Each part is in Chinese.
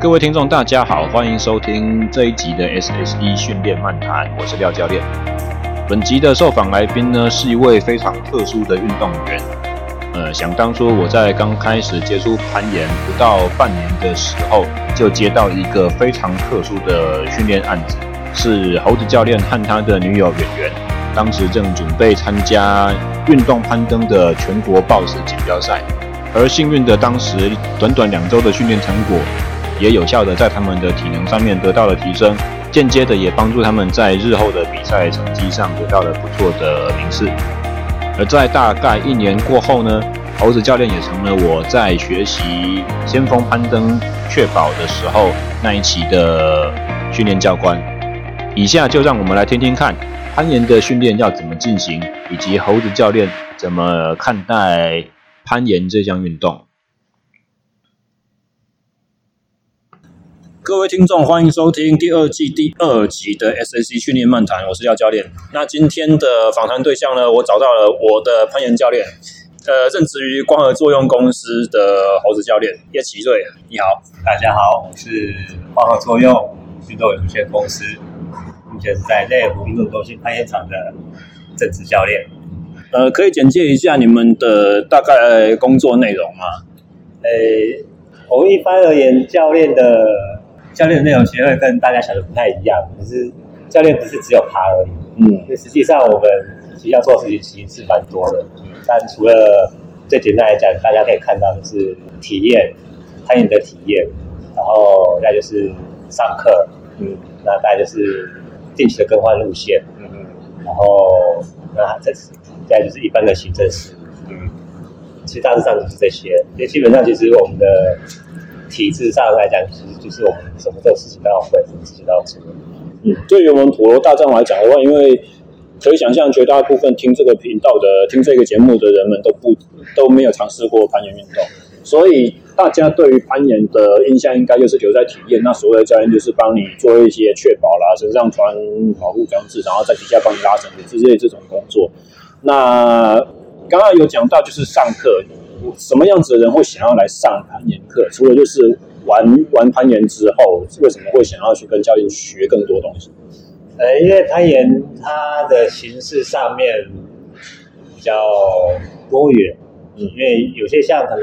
各位听众，大家好，欢迎收听这一集的 SSE 训练漫谈，我是廖教练。本集的受访来宾呢，是一位非常特殊的运动员。呃，想当初我在刚开始接触攀岩不到半年的时候，就接到一个非常特殊的训练案子，是猴子教练和他的女友圆圆，当时正准备参加运动攀登的全国 BOSS 锦标赛。而幸运的，当时短短两周的训练成果，也有效的在他们的体能上面得到了提升，间接的也帮助他们在日后的比赛成绩上得到了不错的名次。而在大概一年过后呢，猴子教练也成了我在学习先锋攀登确保的时候那一期的训练教官。以下就让我们来听听看攀岩的训练要怎么进行，以及猴子教练怎么看待。攀岩这项运动，各位听众，欢迎收听第二季第二集的 SAC 训练漫谈，我是廖教练。那今天的访谈对象呢，我找到了我的攀岩教练，呃，任职于光合作用公司的猴子教练叶奇瑞。你好，大家好，我是光合作用运动有限公司，目前是在内湖运动中心攀岩场的正职教练。呃，可以简介一下你们的大概工作内容吗？诶，我一般而言，教练的教练的内容其实会跟大家想的不太一样。可是教练不是只有爬而已，嗯，实际上我们其实要做的事情其实是蛮多的。嗯但除了最简单来讲，大家可以看到的是体验攀岩的体验，然后再就是上课，嗯，那大概就是定期的更换路线，嗯嗯，然后那这次。再就是一般的行政事务，嗯，其实大致上就是这些。因为基本上，其实我们的体制上来讲，其实就是我们什么这种事情都要会，什么事情都要做。嗯，对于我们普罗大众来讲的话，因为可以想象，绝大部分听这个频道的、听这个节目的人们都不都没有尝试过攀岩运动，所以大家对于攀岩的印象应该就是留在体验。那所谓的教练就是帮你做一些确保啦，身上穿保护装置，然后在底下帮你拉绳子之类这种工作。那刚刚有讲到，就是上课，什么样子的人会想要来上攀岩课？除了就是玩玩攀岩之后，为什么会想要去跟教练学更多东西？呃，因为攀岩它的形式上面比较多元，嗯，因为有些像可能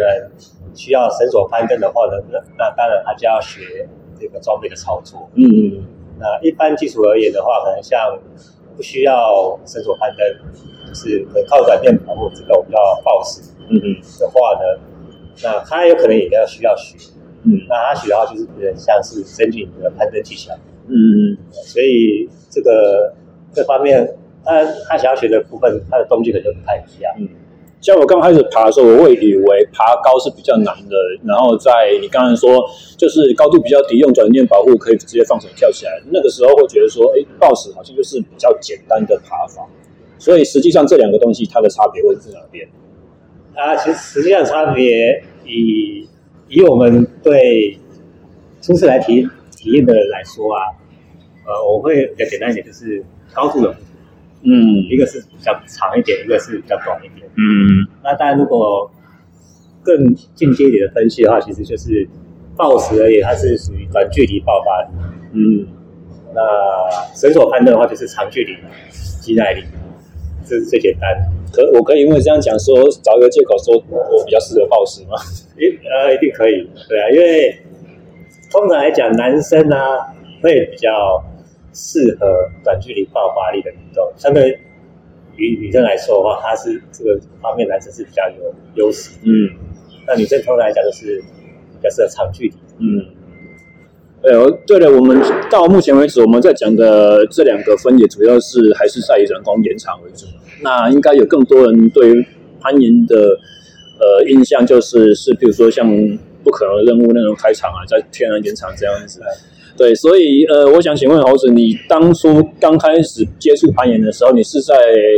需要绳索攀登的话呢，那那当然他就要学这个装备的操作，嗯嗯。那一般基础而言的话，可能像不需要绳索攀登。就是可靠软垫保护，这个我们叫 BOSS，嗯嗯的话呢，那他有可能也要需要学，嗯，那他学的话就是有点像是增进你的攀登技巧，嗯嗯，所以这个这方面，他他想要学的部分，他的动机可能不太一样，嗯，像我刚开始爬的时候，我会以为爬高是比较难的，然后在你刚才说就是高度比较低，用转念保护可以直接放手跳起来，那个时候会觉得说，哎，BOSS 好像就是比较简单的爬法。所以实际上这两个东西它的差别会是哪边？啊，其实实际上差别以以我们对初次来体体验的人来说啊，呃，我会比较简单一点，就是高度的，嗯，一个是比较长一点，一个是比较短一点，嗯。那当然，如果更进阶一点的分析的话，其实就是 BOSS 而言，它是属于短距离爆发力，嗯。那绳索攀登的话，就是长距离肌耐力。这是最简单，可我可以因为这样讲说，找一个借口说我比较适合 BOSS 吗？一呃，一定可以，对啊，因为通常来讲，男生呢、啊、会比较适合短距离爆发力的运动，相对于女生来说的话，她是这个方面男生是比较有优势，嗯，那女生通常来讲就是比较适合长距离，嗯。对，对了，我们到目前为止，我们在讲的这两个分野，主要是还是在以人工岩场为主。那应该有更多人对于攀岩的呃印象，就是是比如说像不可能的任务那种开场啊，在天然岩场这样子。对，所以呃，我想请问猴子，你当初刚开始接触攀岩的时候，你是在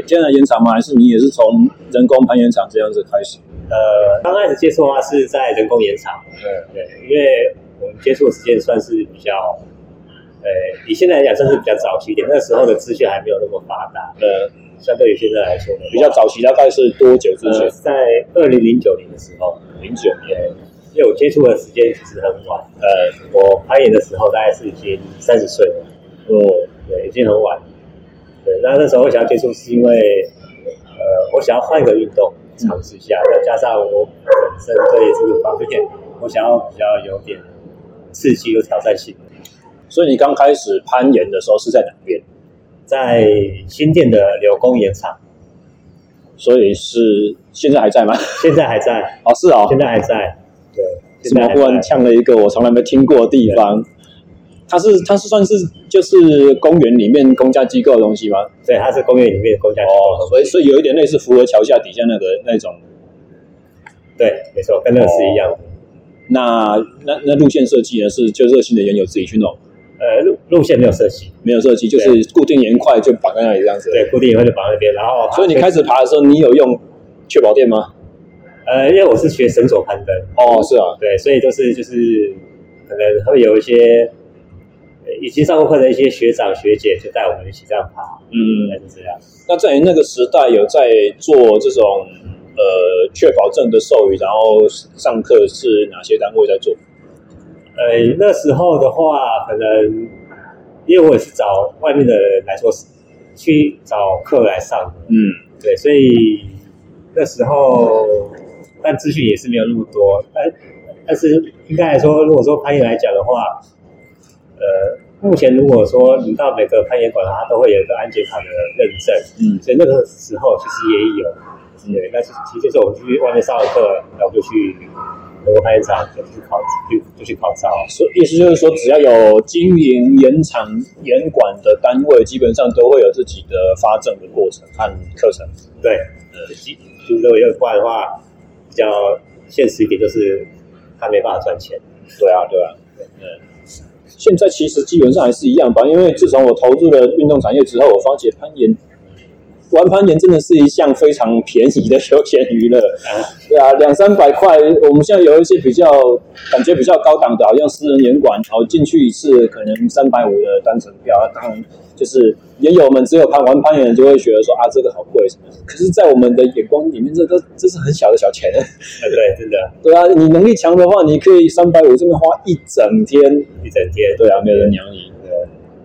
天然岩场吗？还是你也是从人工攀岩场这样子开始？呃，刚开始接触的话是在人工岩场。对，对，因为。我们接触的时间算是比较，呃，以现在来讲算是比较早期一点。那时候的资讯还没有那么发达，呃，相对于现在来说呢，比较早期大概是多久之前？在二零零九年的时候，零九年，因为我接触的时间其实很晚。呃，我攀岩的时候大概是已经三十岁了。哦，对，已经很晚。对，那那时候我想要接触，是因为呃，我想要换一个运动尝试一下，再加上我本身对这个方面，我想要比较有点刺激又挑战性。所以你刚开始攀岩的时候是在哪边？在新店的柳工岩场。所以是现在还在吗？现在还在。哦，是哦，现在还在。对。怎么忽然呛了一个我从来没听过的地方？它是它是算是就是公园里面公家机构的东西吗？对，它是公园里面的公家机构。哦，所以所以有一点类似福和桥下底下那个那种。对，没错，跟那个是一样的。哦、那那那路线设计呢？是就热心的岩友自己去弄。呃，路路线没有设计，没有设计，就是固定岩块就绑在那里这样子。对，固定岩块就绑在那边，然后。所以你开始爬的时候，你有用确保垫吗？呃，因为我是学绳索攀登。哦，是啊，对，所以就是就是可能会有一些已经上过课的一些学长学姐就带我们一起这样爬。嗯，是这样。那在那个时代有在做这种呃确保证的授予，然后上课是哪些单位在做？呃，那时候的话，可能因为我也是找外面的人来说，去找课来上的，嗯，对，所以那时候，但资讯也是没有那么多，但但是应该来说，如果说攀岩来讲的话，呃，目前如果说你到每个攀岩馆的话，它都会有一个安检卡的认证，嗯，所以那个时候其实也有，对，但是其实就是我们去外面上了课，然后就去。如果攀岩场就去考，就就去考照。所以意思就是说，只要有经营岩场、岩馆的单位，基本上都会有自己的发证的过程和课程。对，呃，就如果要不然的话，比较现实一点，就是他没办法赚钱。对啊，对啊，嗯。现在其实基本上还是一样吧，因为自从我投入了运动产业之后，我发觉攀岩。玩攀岩真的是一项非常便宜的休闲娱乐，对啊，两三百块。我们现在有一些比较感觉比较高档的，好像私人岩馆，然后进去一次可能三百五的单程票。当然，就是岩友们只有攀玩攀岩就会觉得说啊，这个好贵什么。可是，在我们的眼光里面，这都这是很小的小钱。对，真的。对啊，你能力强的话，你可以三百五这边花一整天，一整天。对啊，没有人鸟你。对，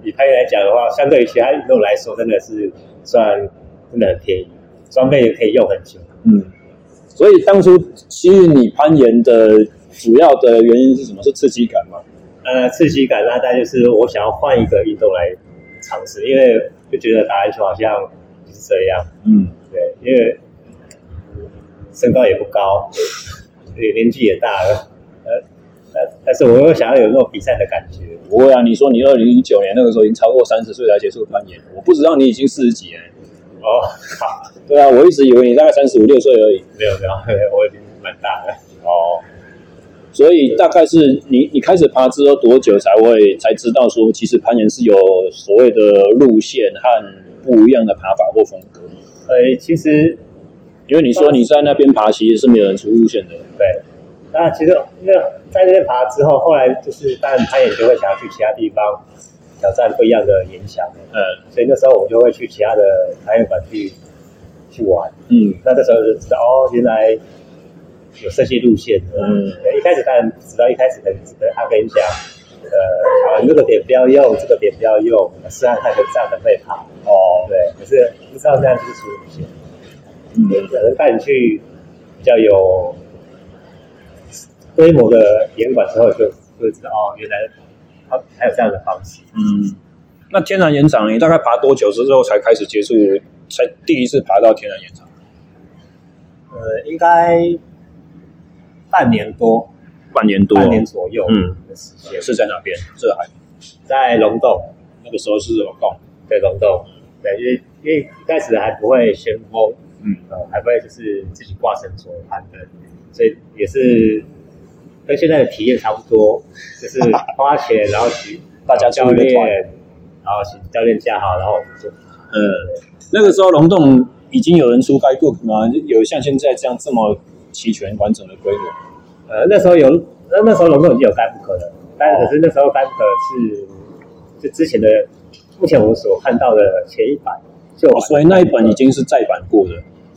以攀岩来讲的话，相对于其他运动来说，真的是算。真的很便宜，装备也可以用很久。嗯，所以当初其实你攀岩的主要的原因是什么？是刺激感吗？呃，刺激感，那大概就是我想要换一个运动来尝试，因为就觉得打篮球好像就是这样。嗯，对，因为身高也不高，对，年纪也大了，但是我又想要有那种比赛的感觉。不会啊，你说你二零一九年那个时候已经超过三十岁才结束攀岩，我不知道你已经四十几了。哦，好，对啊，我一直以为你大概三十五六岁而已。没有没有，我已经蛮大了。哦，所以大概是你你开始爬之后多久才会才知道说，其实攀岩是有所谓的路线和不一样的爬法或风格？哎，其实因为你说你在那边爬，其实是没有人出路线的。对，那其实因为在那边爬之后，后来就是当然攀岩就会想要去其他地方。挑战不一样的岩墙，嗯，所以那时候我们就会去其他的攀岩馆去去玩，嗯，那这时候就知道哦，原来有设计路线的，嗯，一开始当然知道一开始可能他跟你讲，呃，啊，这个点不要用，这个点不要用，试看看这样的会跑，哦，对，可是不知道这样就是出路线，嗯，可能带你去比较有规模的岩馆之后，就就会知道哦，原来。还有这样的方式。嗯，那天然岩场，你大概爬多久之后才开始接触，才第一次爬到天然岩场？呃，应该半年多，半年多，半年左右。嗯，是在哪边？这还在龙洞。那个时候是龙洞，对龙洞。对，因为因为一开始还不会先锋，嗯，呃，还不会就是自己挂绳索攀登，所以也是。跟现在的体验差不多，就是花钱，然后请 大家教练，然后请教练架好，然后我们就，嗯，那个时候龙洞已经有人出 guidebook 吗？有像现在这样这么齐全完整的规模？呃，那时候有，那那时候龙洞已经有 guidebook 了，但可是那时候 guidebook 是就之前的，目前我们所看到的前一版，就、哦、所以那一本已经是再版过的。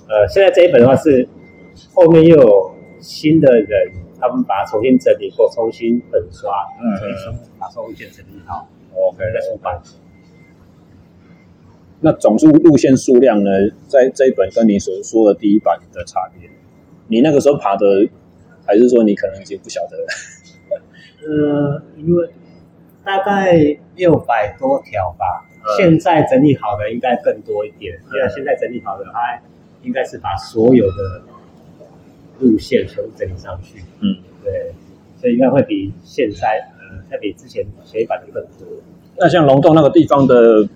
呃，现在这一本的话是后面又有新的人。他们把它重新整理过，重新粉刷，嗯，重新把路线整理好，OK，再出版。那总数路线数量呢，在这一本跟你所说的第一版的差别，你那个时候爬的，还是说你可能已经不晓得了？呃，因为大概六百多条吧，嗯，现在整理好的应该更多一点。对啊，现在整理好的，它应该是把所有的路线全部整理上去。嗯，对，所以应该会比现在，呃，会比之前前一版的更多。那像龙洞那个地方的。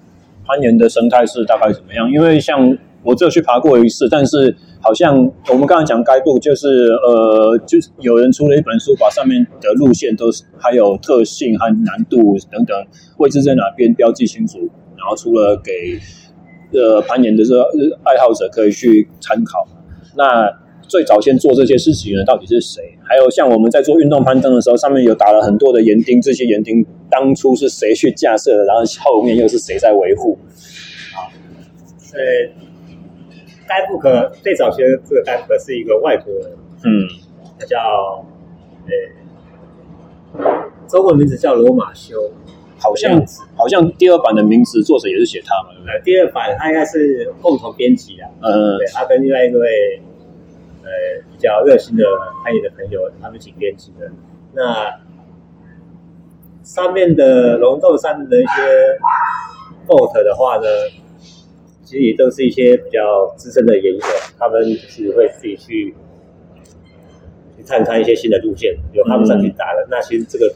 攀岩的生态是大概怎么样？因为像我只有去爬过一次，但是好像我们刚才讲该度，就是呃，就是有人出了一本书，把上面的路线都是还有特性和难度等等位置在哪边标记清楚，然后出了给呃攀岩的这个爱好者可以去参考。那最早先做这些事情的到底是谁？还有像我们在做运动攀登的时候，上面有打了很多的岩钉，这些岩钉当初是谁去架设的？然后后面又是谁在维护？好，呃，该布克最早学的这个该布克是一个外国人，嗯，他叫呃，中文名字叫罗马修，好像好像第二版的名字作者也是写他嘛，对不对？第二版他应该是共同编辑的，嗯，对，他跟另外一位。呃，比较热心的攀岩的朋友，他们一起编辑的。那上面的龙洞上的一些 boat 的话呢，其实也都是一些比较资深的岩友，他们就是会自己去去探看一些新的路线，由他们上去打的。嗯、那其实这个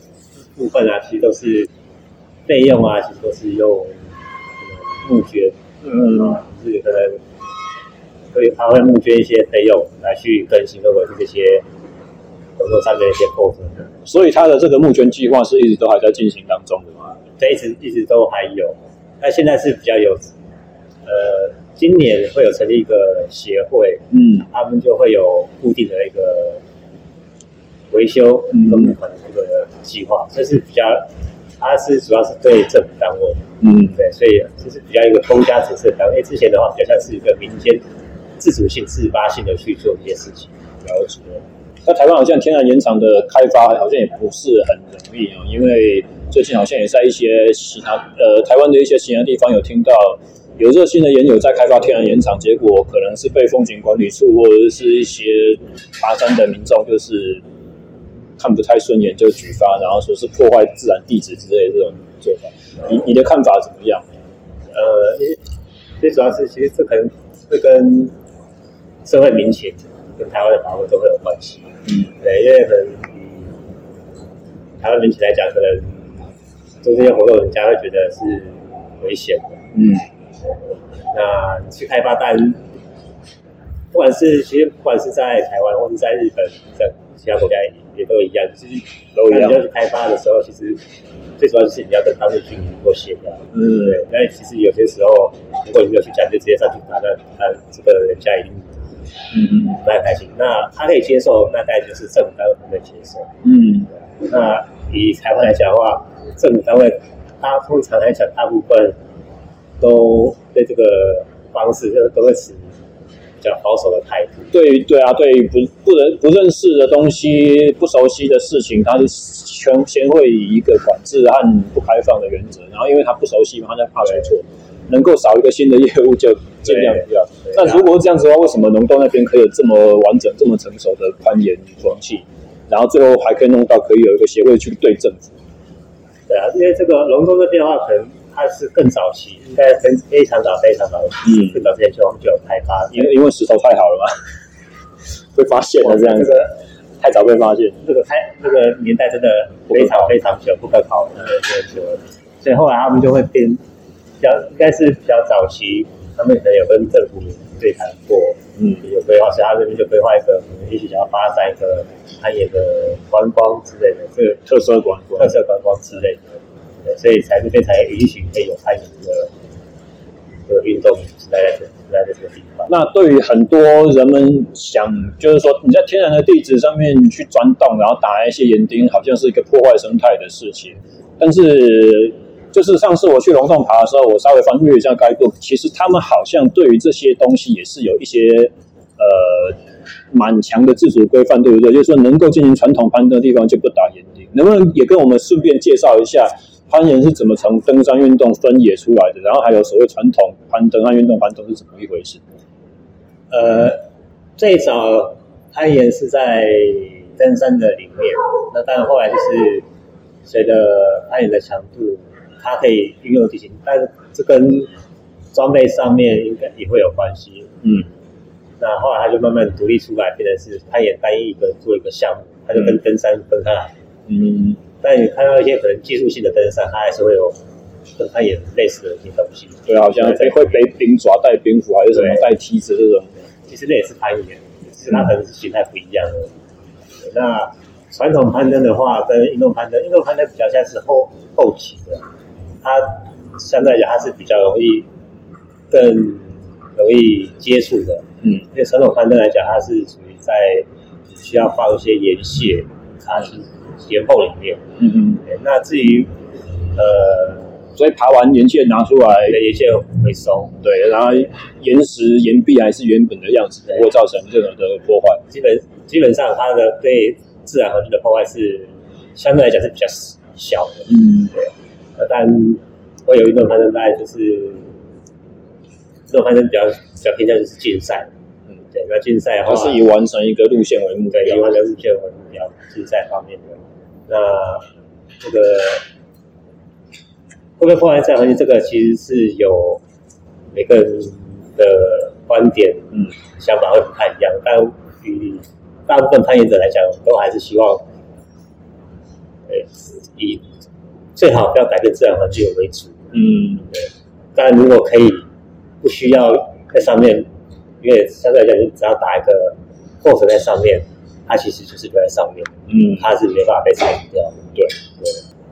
部分啊，其实都是费用啊，其实都是用募捐，嗯，就是可能。所以他会募捐一些费用来去更新和维护这些网络上面的一些 post 的，所以他的这个募捐计划是一直都还在进行当中的吗？对，一直一直都还有。那现在是比较有，呃，今年会有成立一个协会，嗯，他们就会有固定的一个维修和募款的这个计划，这是比较，它是主要是对政府单位，嗯，对，所以这是比较一个公家指示的单位。之前的话，比较像是一个民间。自主性、自发性的去做这些事情，了解。那台湾好像天然盐场的开发好像也不是很容易啊，因为最近好像也在一些其他呃台湾的一些其他地方有听到有热心的研友在开发天然盐场，结果可能是被风景管理处或者是一些爬山的民众就是看不太顺眼就举发，然后说是破坏自然地质之类的这种做法。你你的看法怎么样？呃，最主要是其实这可能会跟社会民情跟台湾的保护都会有关系。嗯，对，因为可能以台湾民情来讲，可能做这些活动，人家会觉得是危险的。嗯，那去开发单，不管是其实不管是在台湾或是在日本，在其他国家也都一样，就是都一样。你要去开发的时候，其实最主要就是你要跟当地居民做协调。嗯，对。那其实有些时候，如果你没有去讲，就直接上去打，那那这个人家一定。嗯嗯，不太开心。那他可以接受，那大概就是政府单位不能接受。嗯，那以台湾来讲的话，政府单位他通常来讲，大部分都对这个方式就是都会持比较保守的态度。对对啊，对不不能不认识的东西、不熟悉的事情，他是全先会以一个管制和不开放的原则。然后因为他不熟悉嘛，他就怕出错，能够少一个新的业务就。尽量不要。那如果是这样子的话，为什么龙洞那边可以有这么完整、这么成熟的攀岩风气，然后最后还可以弄到可以有一个协会去对政府？对啊，因为这个龙洞这边的话，可能它是更早期，应该非非常早、非常早，嗯，更早之前就就有开发，因为因为石头太好了嘛，被发现了这样子，这个太早被发现，这个太这个年代真的非常非常久，不可考，的，对，就所以后来他们就会变比较，应该是比较早期。他们可能有跟政府对谈过，嗯，有规划，所以他这边就规划一个，可能也许想要发展一个攀岩的观光之类的，这个特色观光、特色观光之类的，对，所以才这边才允许可以有攀岩的这个运动是在这在这个地方。那对于很多人们想，就是说你在天然的地质上面去钻洞，然后打一些岩钉，好像是一个破坏生态的事情，但是。就是上次我去龙洞爬的时候，我稍微翻阅一下该度，其实他们好像对于这些东西也是有一些呃蛮强的自主规范，对不对？就是说能够进行传统攀登的地方就不打岩钉。能不能也跟我们顺便介绍一下攀岩是怎么从登山运动分野出来的？然后还有所谓传统攀登和运动攀登是怎么一回事？呃，最早攀岩是在登山的里面，那但后来就是随着攀岩的强度，它可以运用地形，但是这跟装备上面应该也会有关系。嗯。那后来他就慢慢独立出来，变成是他也单一一个做一个项目，他就跟登山分开来。嗯，但你看到一些可能技术性的登山，它还是会有跟攀岩类似的一些东西。对，好像背会背冰爪、带冰斧还是什么带梯子这种。其实那也是攀岩，只是它可能是形态不一样的。嗯、那传统攀登的话，跟运动攀登，运动攀登比较像是后后期的，它相对来讲它是比较容易更容易接触的。嗯，因为传统攀登来讲，它是属于在需要放一些岩屑，它是岩缝里面。嗯嗯。那至于呃，所以爬完岩屑拿出来，岩屑回收。对，然后岩石岩壁还是原本的样子，不会造成任何的破坏。基本基本上，它的对自然环境的破坏是相对来讲是比较小的。嗯，对。那但会有运动攀登，大概就是。这种攀登比较比较偏向就是竞赛，嗯，对，那竞赛的话，它是以完成一个路线为目标，以完成路线为目标，竞赛方面的。那这个会不会破坏自然环境？这个其实是有每个人的观点，嗯，想法会不太一样。但与大部分攀岩者来讲，都还是希望，呃，以最好不要改变自然环境为主，嗯，对。但如果可以。不需要在上面，因为相对来讲，你只要打一个扣子在上面，它其实就是留在上面，嗯，它是没办法被拆掉的。对对，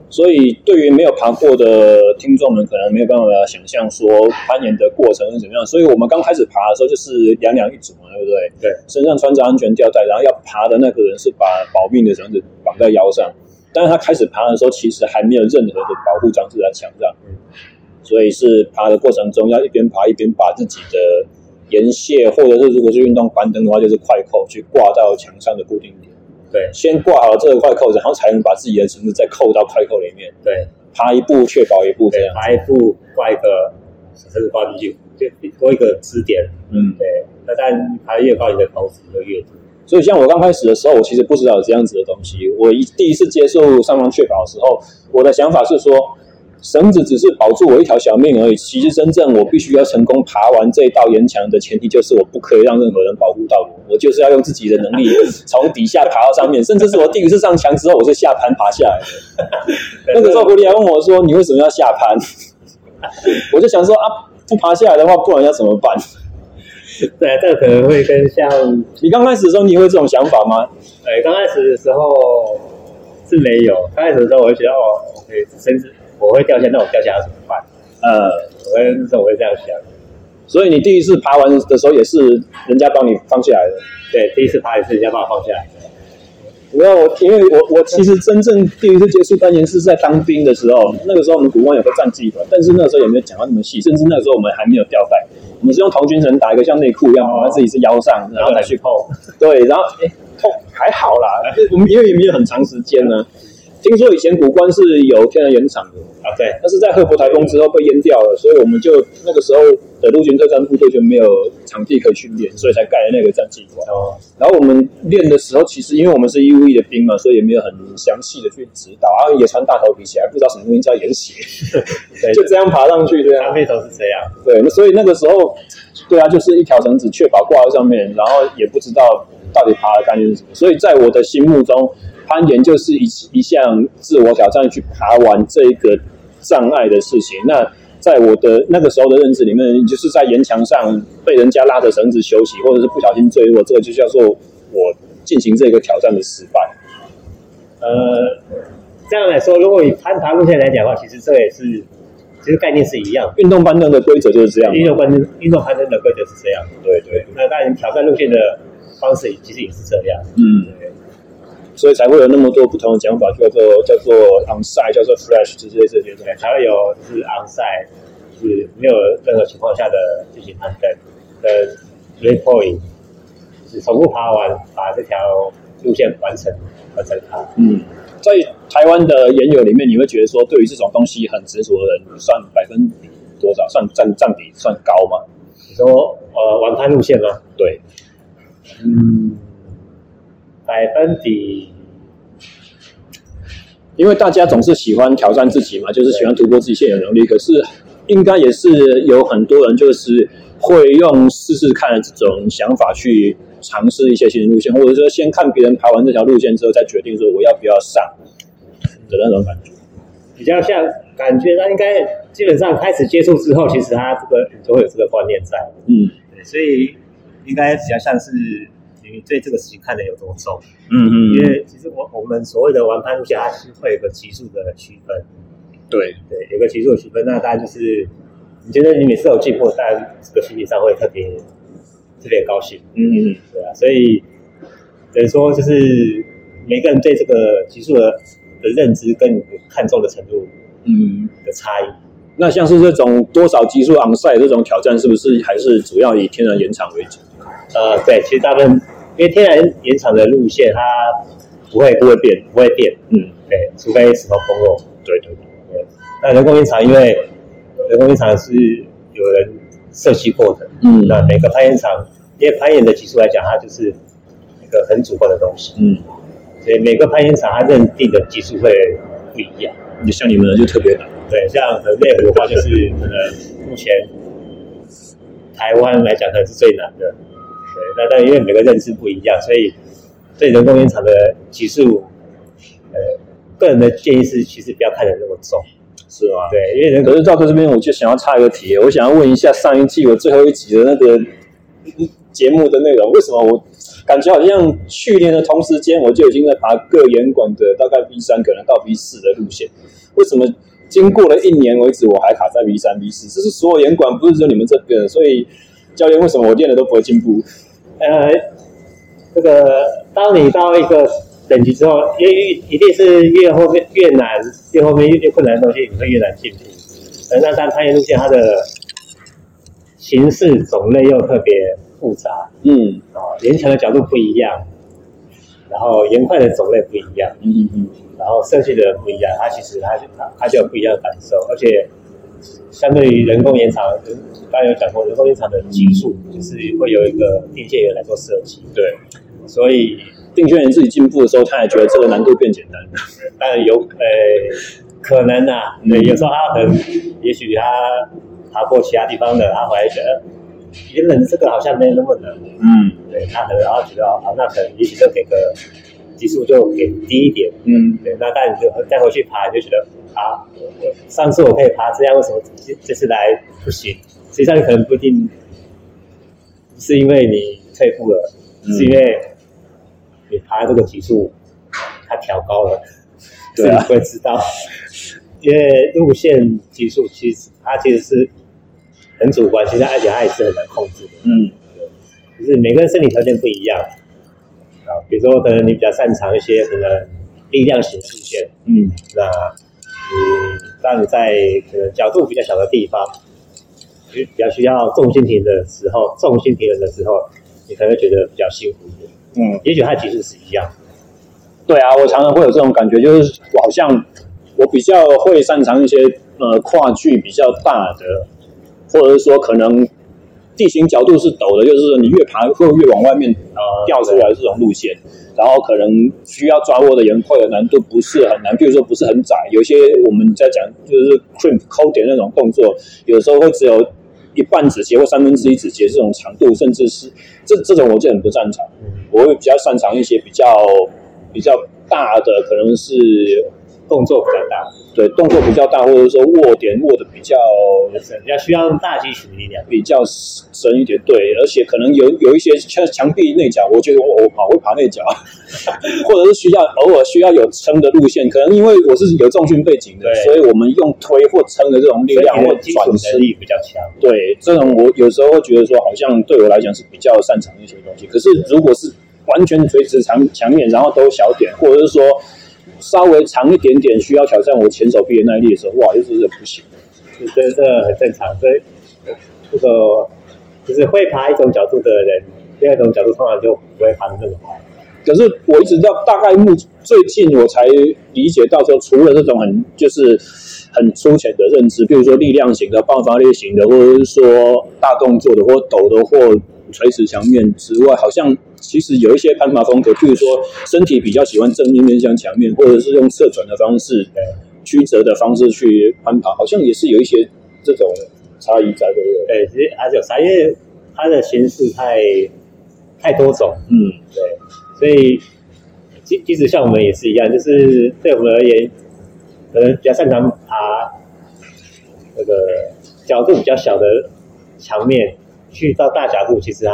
所以对于没有爬过的听众们，可能没有办法想象说攀岩的过程是怎么样。所以我们刚开始爬的时候，就是两两一组嘛，对不对？对，身上穿着安全吊带，然后要爬的那个人是把保命的绳子绑在腰上，但是他开始爬的时候，其实还没有任何的保护装置在墙上。嗯所以是爬的过程中，要一边爬一边把自己的岩屑，或者是如果是运动攀登的话，就是快扣去挂到墙上的固定点。对，先挂好这个快扣，然后才能把自己的绳子再扣到快扣里面。对，爬一步确保一步这样。爬一步挂一个绳子挂进去，就多一个支点。嗯，对。那当然爬越高，你的投资就越多。所以像我刚开始的时候，我其实不知道有这样子的东西。我一第一次接受上方确保的时候，我的想法是说。绳子只是保住我一条小命而已。其实真正我必须要成功爬完这一道岩墙的前提，就是我不可以让任何人保护到我。我就是要用自己的能力从底下爬到上面。甚至是我第一次上墙之后，我是下攀爬下来的。那个时候狐狸还问我说：“你为什么要下攀？”我就想说啊，不爬下来的话，不然要怎么办？对啊，这个可能会跟像你刚开始的时候，你会这种想法吗？对，刚开始的时候是没有。刚开始的时候，我会觉得哦，OK，绳子。我会掉下，那我掉下来怎么办？呃，我会那时候我会这样想。所以你第一次爬完的时候也是人家帮你放下来的？对，第一次爬也是人家帮我放下来的。没有，我因为我我其实真正第一次接触攀岩是在当兵的时候，那个时候我们古关有个战技本，但是那个时候也没有讲到那么细，甚至那个时候我们还没有吊带，我们是用头军绳打一个像内裤一样绑在自己是腰上，然后再去扣。对，然后哎，扣还好啦，我们因为也没有很长时间呢。听说以前古关是有天然盐场的啊，对，但是在赫伯台风之后被淹掉了，所以我们就那个时候的陆军特战部队就没有场地可以训练，所以才盖了那个战技馆。哦，然后我们练的时候，其实因为我们是义务役的兵嘛，所以也没有很详细的去指导，然后也穿大头皮鞋，还不知道什么东西叫岩鞋，对，就这样爬上去，这样。当兵都是这样。对，那所以那个时候，对啊，就是一条绳子确保挂在上面，然后也不知道到底爬的概念是什么，所以在我的心目中。攀岩就是一一项自我挑战，去爬完这个障碍的事情。那在我的那个时候的认知里面，就是在岩墙上被人家拉着绳子休息，或者是不小心坠落，这个就叫做我进行这个挑战的失败。呃，这样来说，如果以攀爬路线来讲的话，其实这也是其实概念是一样。运动攀登的规则就是这样。运动攀登，运动攀登的规则是这样。对对。那当然，挑战路线的方式其实也是这样。嗯。所以才会有那么多不同的讲法，叫做叫做 onside，叫做 fresh，这些这些东西才会有就是 onside，是没有任何情况下的进行攀登，呃，three point，是重复爬完，把这条路线完成完成它。嗯，在台湾的研友里面，你会觉得说，对于这种东西很执着的人，算百分比多少？算占占比算高吗？你说呃，玩攀路线吗？对，嗯，百分比。因为大家总是喜欢挑战自己嘛，就是喜欢突破自己现有能力。可是，应该也是有很多人就是会用试试看的这种想法去尝试一些新的路线，或者说先看别人爬完这条路线之后，再决定说我要不要上的那种感觉。比较像感觉，他应该基本上开始接触之后，其实他这个就会有这个观念在。嗯，对所以应该比较像是。你对这个事情看得有多重？嗯嗯，因为其实我我们所谓的玩攀路侠，它是会有个级数的区分。对对，有个级数的区分，那大家就是你觉得你每次有进步，大家这个心理上会特别特别高兴。嗯嗯，对啊，所以等于说就是每个人对这个级数的的认知跟你看重的程度，嗯的差异。那像是这种多少级数昂赛这种挑战，是不是还是主要以天然延长为主？呃，对，其实大部分因为天然岩场的路线，它不会不会变，不会变，嗯，对，除非石头崩落，对对对。那人工岩场，因为人工岩场是有人设计过的，嗯，那每个攀岩场，因为攀岩的技术来讲，它就是一个很主观的东西，嗯，所以每个攀岩场它认定的技术会不一样。你像你们就特别难，对，像内湖的话，就是可能目前台湾来讲，可能是最难的。对，那但因为每个认知不一样，所以对人工岩场的级数，呃，个人的建议是，其实不要看得那么重，是吗？对，因为人可是到这边，我就想要插一个题，我想要问一下上一季我最后一集的那个节目的内容，为什么我感觉好像去年的同时间我就已经在爬各岩馆的大概 V 三，可能到 V 四的路线，为什么经过了一年为止我还卡在 V 三、V 四？这是所有岩馆，不是只有你们这边，所以。教练，为什么我练的都不会进步？呃，这个当你到一个等级之后，因为一定是越后面越难，越后面越困难的东西，你会越难进步。而那但攀岩路线它的形式种类又特别复杂，嗯，啊，岩墙的角度不一样，然后岩块的种类不一样，嗯嗯，然后设计的不一样，它其实它它它就有不一样的感受，而且。相对于人工延长，刚刚有讲过，人工延长的技术就是会有一个定线员来做设计。对，所以定线员自己进步的时候，他也觉得这个难度变简单。当然有，呃，可能啊，对，有时候他可能，也许他爬过其他地方的，他回来觉得，原本这个好像没有那么难。嗯，对，他可能然后觉得，好，那可能也许就给个级数就给低一点。嗯，对，那但你就再回去爬，就觉得。啊，上次我可以爬这样，为什么这这次来不行？实际上可能不一定是因为你退步了，嗯、是因为你爬这个级数它调高了，对啊，会知道。因为路线级数其实它其实是很主观，其实而且它也是很难控制的。嗯，对，就是每个人身体条件不一样啊，比如说可能你比较擅长一些可能力量型路线，嗯，那。嗯，当你在可能角度比较小的地方，比较需要重心停的时候，重心停人的时候，你可能会觉得比较辛苦一点。嗯，也许它其实是一样。对啊，我常常会有这种感觉，就是我好像我比较会擅长一些呃跨距比较大的，或者是说可能。地形角度是陡的，就是说你越爬会越往外面呃掉出来这种路线，然后可能需要抓握的岩块的难度不是很难，比如说不是很窄，有些我们在讲就是 crimp 抠点那种动作，有时候会只有一半指节或三分之一指节这种长度，甚至是这这种我就很不擅长，我会比较擅长一些比较比较大的，可能是动作比较大。对，动作比较大，或者说握点握的比较深，要需要大肌群力量比较深一点。对，而且可能有有一些像墙壁内角，我觉得我我跑会爬内角，或者是需要偶尔需要有撑的路线，可能因为我是有重训背景的，所以我们用推或撑的这种力量或转身力比较强。对，这种我有时候会觉得说，好像对我来讲是比较擅长一些东西。可是如果是完全垂直墙墙面，然后都小点，或者是说。稍微长一点点，需要挑战我前手臂的耐力的时候，哇，就是不行。这这很正常，所以这个就是会爬一种角度的人，第二种角度通常就不会爬得那么快。可是我一直到大概目最近我才理解到说，除了这种很就是很粗浅的认知，比如说力量型的、爆发力型的，或者是说大动作的，或抖的，或垂直墙面之外，好像其实有一些攀爬风格，譬如说身体比较喜欢正面面向墙面，或者是用侧转的方式、呃曲折的方式去攀爬，好像也是有一些这种差异在，对不对？对，其实还是有差，因为它的形式太太多种，嗯，对。所以，即即使像我们也是一样，就是对我们而言，可能比较擅长爬那个角度比较小的墙面，去到大角度，其实它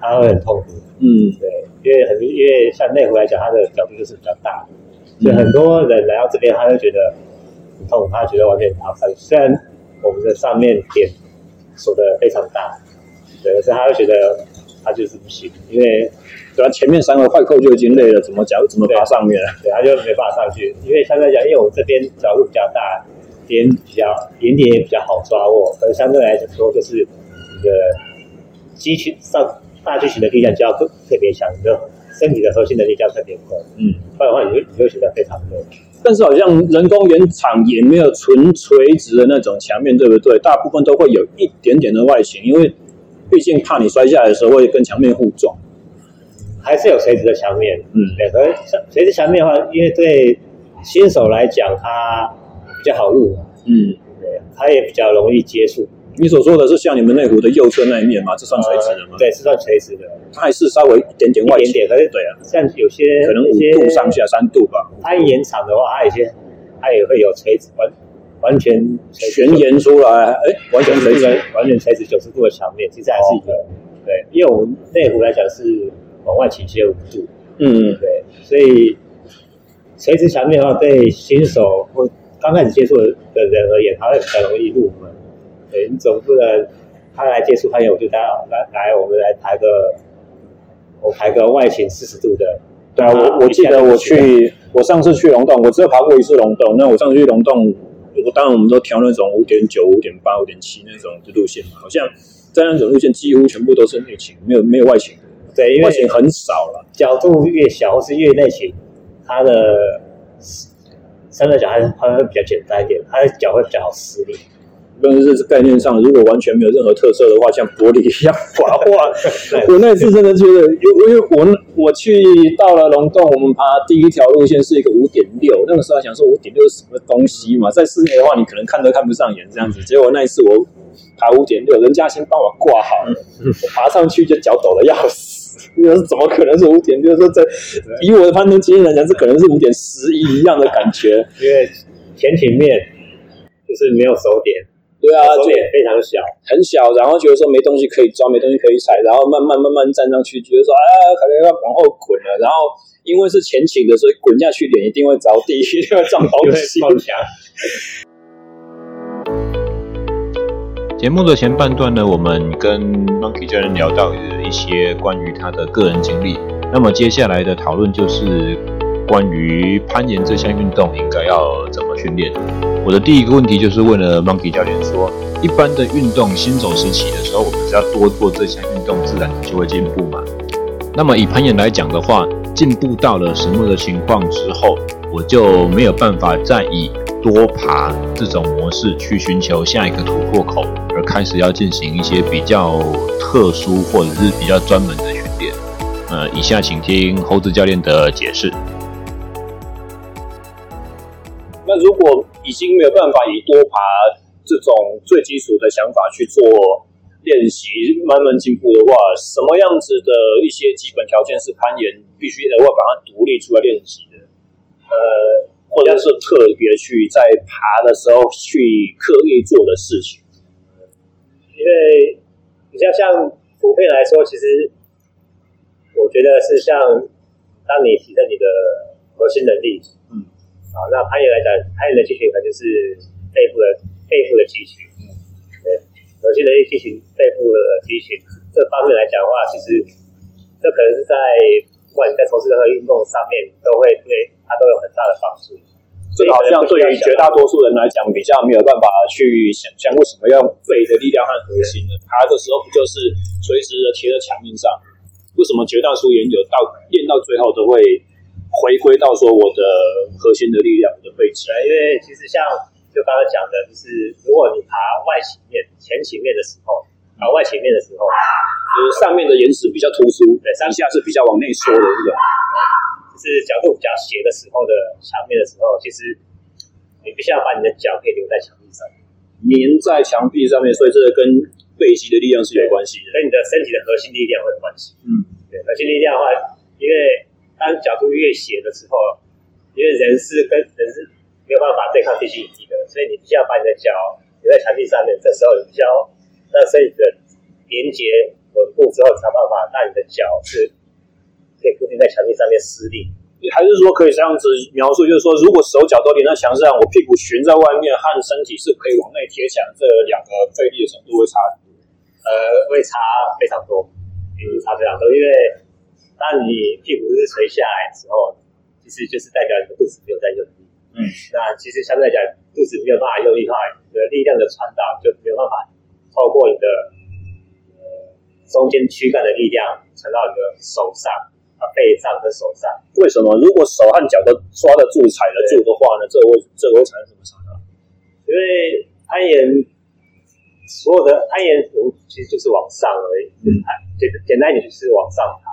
它会很痛苦。嗯，对，因为很因为像内湖来讲，它的角度就是比较大，所以很多人来到这边，他就觉得很痛，他觉得完全爬不上去。虽然我们的上面点锁的非常大，对，可是他会觉得他就是不行，因为。主要，前面三个快扣就已经累了，怎么脚？怎么爬上面了？对，他就没办法上去。因为相对来讲，因为我们这边角度比较大，点比较点点也比较好抓握，可是相对来说就是你的肌群上大剧情的力量就要特特别强，你的身体的核心能力就要特别快。嗯，不然的话你会你会觉得非常累。但是好像人工原厂也没有纯垂直的那种墙面，对不对？大部分都会有一点点的外形，因为毕竟怕你摔下来的时候会跟墙面互撞。还是有垂直的墙面，嗯，对，可是垂直墙面的话，因为对新手来讲，它比较好入，嗯，对，它也比较容易接触。你所说的是像你们内湖的右侧那一面吗？这算垂直的吗？呃、对，是算垂直的，它还是稍微一点点外倾，一点点，可是对啊，像有些可能五度上下三度吧。它一延长的话，它有些它也会有垂直完完全全延出来，哎，完全垂直，完全垂直九十度的墙面，其实还是一个，哦、对，因为我们内湖来讲是。往外倾斜五度，嗯，对，所以垂直墙面的话，对新手或刚开始接触的人而言，他会比较容易入门。对，你总不能他来接触攀岩，我就带来来，我们来排个，我排个外倾四十度的。对啊，我我记得我去，我上次去龙洞，我只有爬过一次龙洞。那我上次去龙洞，我当然我们都挑那种五点九、五点八、五点七那种的路线嘛，好像在那种路线几乎全部都是内倾，没有没有外倾。对，因为外倾很少了，角度越小或是越内倾，它的相对来讲还还会比较简单一点，它的脚会比较好施力。但是概念上，如果完全没有任何特色的话，像玻璃一样滑滑。我那次真的觉得，因因为我我去到了龙洞，我们爬第一条路线是一个五点六，那个时候想说五点六是什么东西嘛，在室内的话你可能看都看不上眼这样子。结果那一次我爬五点六，人家先帮我挂好了，我爬上去就脚抖的要死。那是怎么可能是五点？就是说，在以我的攀登经验来讲，这可能是五点十一一样的感觉。因为前倾面就是没有手点，对啊，手点非常小，很小，然后觉得说没东西可以抓，没东西可以踩，然后慢慢慢慢站上去，觉得说啊，可能要往后滚了。然后因为是前倾的，所以滚下去脸一定会着地，一定会撞东西。节目的前半段呢，我们跟 Monkey 教练聊到了一些关于他的个人经历。那么接下来的讨论就是关于攀岩这项运动应该要怎么训练。我的第一个问题就是问了 Monkey 教练说，一般的运动新手时期的时候，我们只要多做这项运动，自然就会进步嘛。那么以攀岩来讲的话，进步到了什么的情况之后，我就没有办法再以多爬这种模式去寻求下一个突破口。而开始要进行一些比较特殊或者是比较专门的训练。呃，以下请听猴子教练的解释。那如果已经没有办法以多爬这种最基础的想法去做练习，慢慢进步的话，什么样子的一些基本条件是攀岩必须额外把它独立出来练习的？呃，或者是特别去在爬的时候去刻意做的事情？因为比较像普遍来说，其实我觉得是像当你提升你的核心能力，嗯，啊，那攀岩来讲，攀岩的肌群可能就是背部的背部的肌群，嗯，对，核心能力肌群背部的肌群这方面来讲的话，其实这可能是在不管你在从事任何运动上面，都会对它都有很大的帮助。这个好像对于绝大多数人来讲比较没有办法去想象，为什么要用背的力量和核心呢？爬的时候不就是随时的贴在墙面上？为什么绝大多数研究到练到最后都会回归到说我的核心的力量的背肌？因为其实像就刚才讲的，就是如果你爬外斜面、前斜面的时候，爬外斜面的时候，就是上面的岩石比较突出，对，上下是比较往内缩的这种。是角度比较斜的时候的墙面的时候，其实你必须要把你的脚可以留在墙壁上，粘在墙壁上面，所以这个跟背肌的力量是有关系的，跟你的身体的核心力量会有关系。嗯，对，核心力量的话，因为当角度越斜的时候，因为人是跟人是没有办法对抗地心引力的，所以你必须要把你的脚留在墙壁上面。这时候你必须要让身体的连接稳固之后，才有办法让你的脚是。可以固定在墙壁上面施力，还是说可以这样子描述，就是说，如果手脚都连在墙上，我屁股悬在外面，和身体是可以往内贴墙，这两个费力的程度会差？呃，会差非常多，嗯，差非常多。因为当你屁股是垂下来的时候，其实就是代表你的肚子没有在用力。嗯，那其实相对来讲，肚子没有办法用力的话，你的力量的传导就没有办法透过你的呃中间躯干的力量传到你的手上啊。背上跟手上，为什么？如果手和脚都抓得住、踩得住的话呢？这个会这个会产生什么伤害？因为攀岩，所有的攀岩图其实就是往上而已。嗯，简简单一点就是往上爬。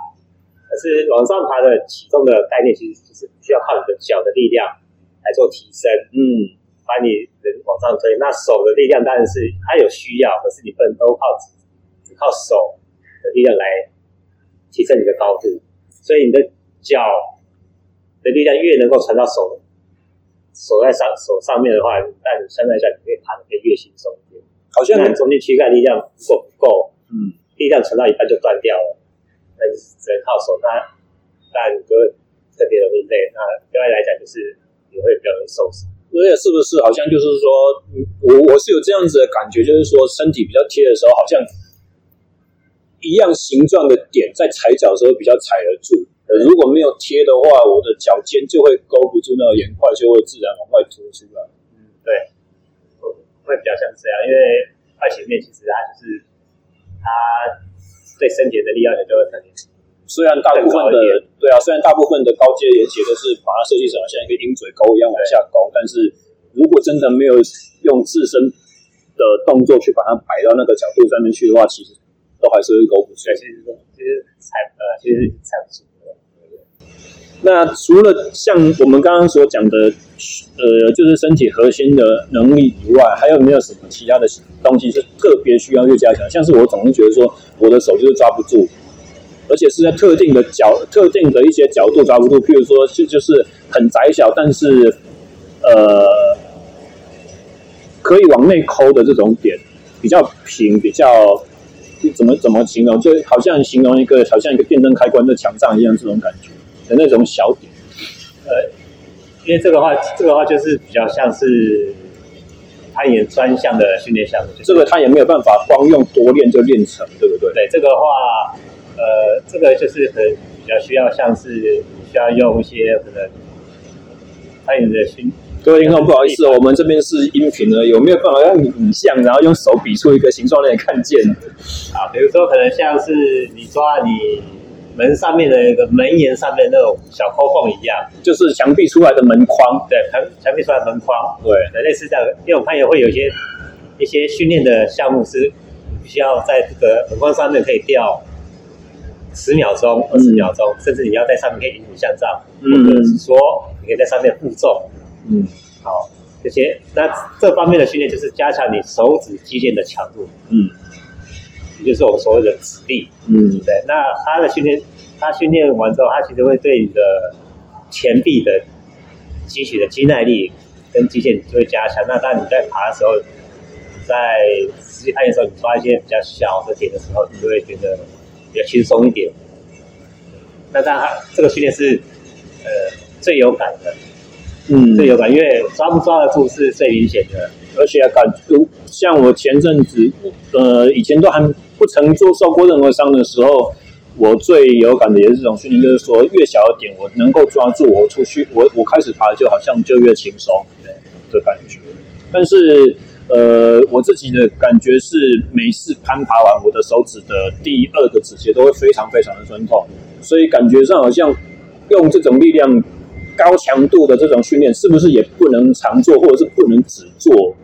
可是往上爬的启动的概念，其实就是需要靠你的脚的力量来做提升。嗯，把你人往上推。那手的力量当然是它有需要，可是你不能都靠只靠手的力量来提升你的高度。所以你的脚的力量越能够传到手，手在上手上面的话，但你相对来讲，你可以爬的可以越轻松一点。好像你中间躯干力量如果不够，嗯，力量传到一半就断掉了，那你只能靠手，那那你就会特别容易累。那另外来讲，就是你会比较容易受伤。所以是不是好像就是说，我我是有这样子的感觉，就是说身体比较贴的时候，好像。一样形状的点在踩脚的时候比较踩得住，如果没有贴的话，我的脚尖就会勾不住那个岩块，就会自然往外凸出来。嗯，对，会比较像这样，因为外前面其实它就是它对身体的力量就会特别。虽然大部分的对啊，虽然大部分的高阶岩鞋都是把它设计成像一个鹰嘴钩一样往下勾，但是如果真的没有用自身的动作去把它摆到那个角度上面去的话，其实。都还是会勾不出来，其实其实踩呃，其实踩不住。那除了像我们刚刚所讲的，呃，就是身体核心的能力以外，还有没有什么其他的东西是特别需要去加强？像是我总是觉得说，我的手就是抓不住，而且是在特定的角、特定的一些角度抓不住。譬如说，就就是很窄小，但是呃，可以往内抠的这种点，比较平，比较。怎么怎么形容？就好像形容一个，好像一个电灯开关在墙上一样，这种感觉的那种小点。呃，因为这个话，这个话就是比较像是攀岩专项的训练项目。这个他也没有办法光用多练就练成，对不对？对，这个话，呃，这个就是很比较需要像是需要用一些可能攀岩的训。各位听众，不好意思，我们这边是音频呢，有没有办法让你影像，然后用手比出一个形状让你看见？啊，比如说可能像是你抓你门上面的一个门檐上面那种小扣缝一样，就是墙壁出来的门框，对，墙墙壁出来的门框，对，类似这样。因为我们攀岩会有一些一些训练的项目是必须要在这个门框上面可以吊十秒钟、二十秒钟，嗯，甚至你要在上面可以引体向上，嗯，或者是说你可以在上面负重。嗯，好，这些。那这方面的训练就是加强你手指肌腱的强度，嗯，也就是我们所谓的指力，嗯，对。那他的训练，他训练完之后，他其实会对你的前臂的肌群的肌耐力跟肌腱就会加强。那当你在爬的时候，在实际攀岩的时候，你抓一些比较小的点的时候，你就会觉得比较轻松一点。那当然，这个训练是呃最有感的。嗯，最有感，因为抓不抓得住是最明显的，而且感觉像我前阵子，呃，以前都还不曾做受过任何伤的时候，我最有感的也是这种训练，就是说越小的点我能够抓住，我出去我我开始爬就好像就越轻松的感觉。但是呃，我自己的感觉是每次攀爬完，我的手指的第二个指节都会非常非常的酸痛，所以感觉上好像用这种力量高强度的这种训练，是不是也不能常做，或者是不能只做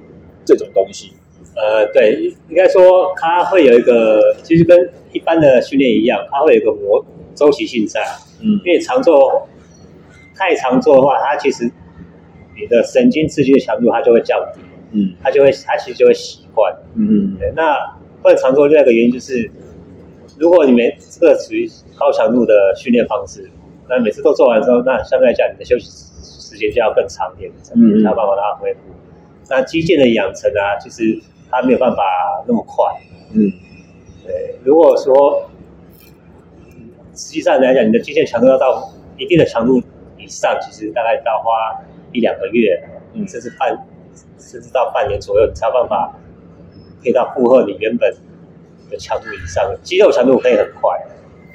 这种东西？呃，对，应该说它会有一个，其实跟一般的训练一样，它会有一个模周期性在。嗯，因为常做太常做的话，它其实你的神经刺激的强度它就会降低。嗯，它就会它其实就会习惯。嗯嗯，对。那不能常做另外一个原因就是，如果你们这个属于高强度的训练方式，那每次都做完之后，那相对来讲你的休息时间就要更长一点，才有办法让它恢复。那肌腱的养成啊，其实。它没有办法那么快，嗯，对。如果说实际上来讲，你的肌腱强度要到一定的强度以上，其实大概要花一两个月，嗯，甚至半，甚至到半年左右，你才有办法可以到负荷你原本的强度以上。肌肉强度可以很快，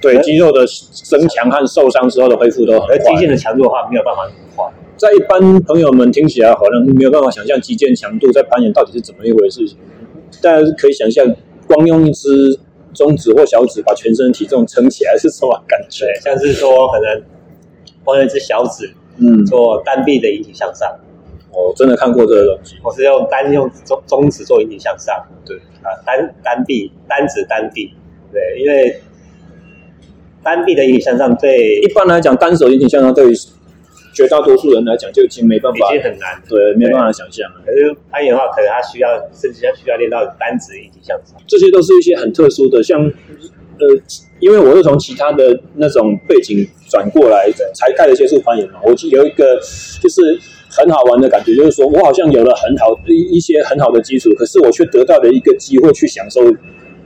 对，肌肉的增强和受伤之后的恢复都很快。而肌腱的强度的话，没有办法。在一般朋友们听起来，好像没有办法想象肌腱强度在攀岩到底是怎么一回事情。大家可以想象，光用一只中指或小指把全身体重撑起来是什么感觉？像是说，可能光用一只小指，嗯，做单臂的引体向上。我真的看过这个东西。我是用单用中中指做引体向上。对啊，单单臂单指单臂。对，因为单臂的引体向上对一般来讲，单手引体向上对于。绝大多数人来讲就已经没办法，已经很难，对，没办法想象了。可是攀岩的话，可能他需要，甚至需要练到单指引体向上。这些都是一些很特殊的，像呃，因为我是从其他的那种背景转过来的，才开始接触攀岩嘛。我有一个就是很好玩的感觉，就是说我好像有了很好一一些很好的基础，可是我却得到了一个机会去享受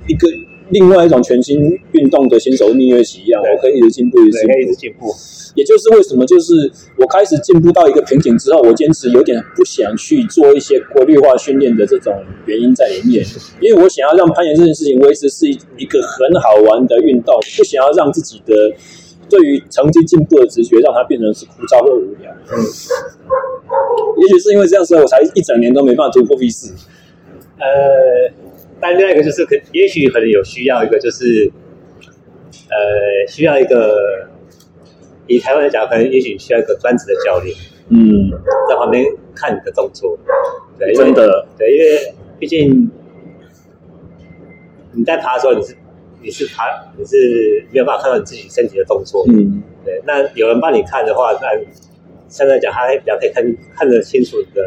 一个另外一种全新运动的新手蜜月期一样，我可以一直进步，一直可以一直进步。也就是为什么，就是我开始进步到一个瓶颈之后，我坚持有点不想去做一些规律化训练的这种原因在里面，因为我想要让攀岩这件事情维持是一个很好玩的运动，不想要让自己的对于成绩进步的直觉让它变成是枯燥或无聊。嗯，也许是因为这样，所以我才一整年都没办法突破 V 四。呃，但另外一个就是可，也许可能有需要一个，就是呃，需要一个。以台湾来讲，可能也许需要一个专职的教练，嗯，在旁边看你的动作，对，真的，对，因为毕竟你在爬的时候，你是你是爬，你是没有办法看到你自己身体的动作，嗯，对。那有人帮你看的话，那相对来讲，他还比较可以看看得清楚你的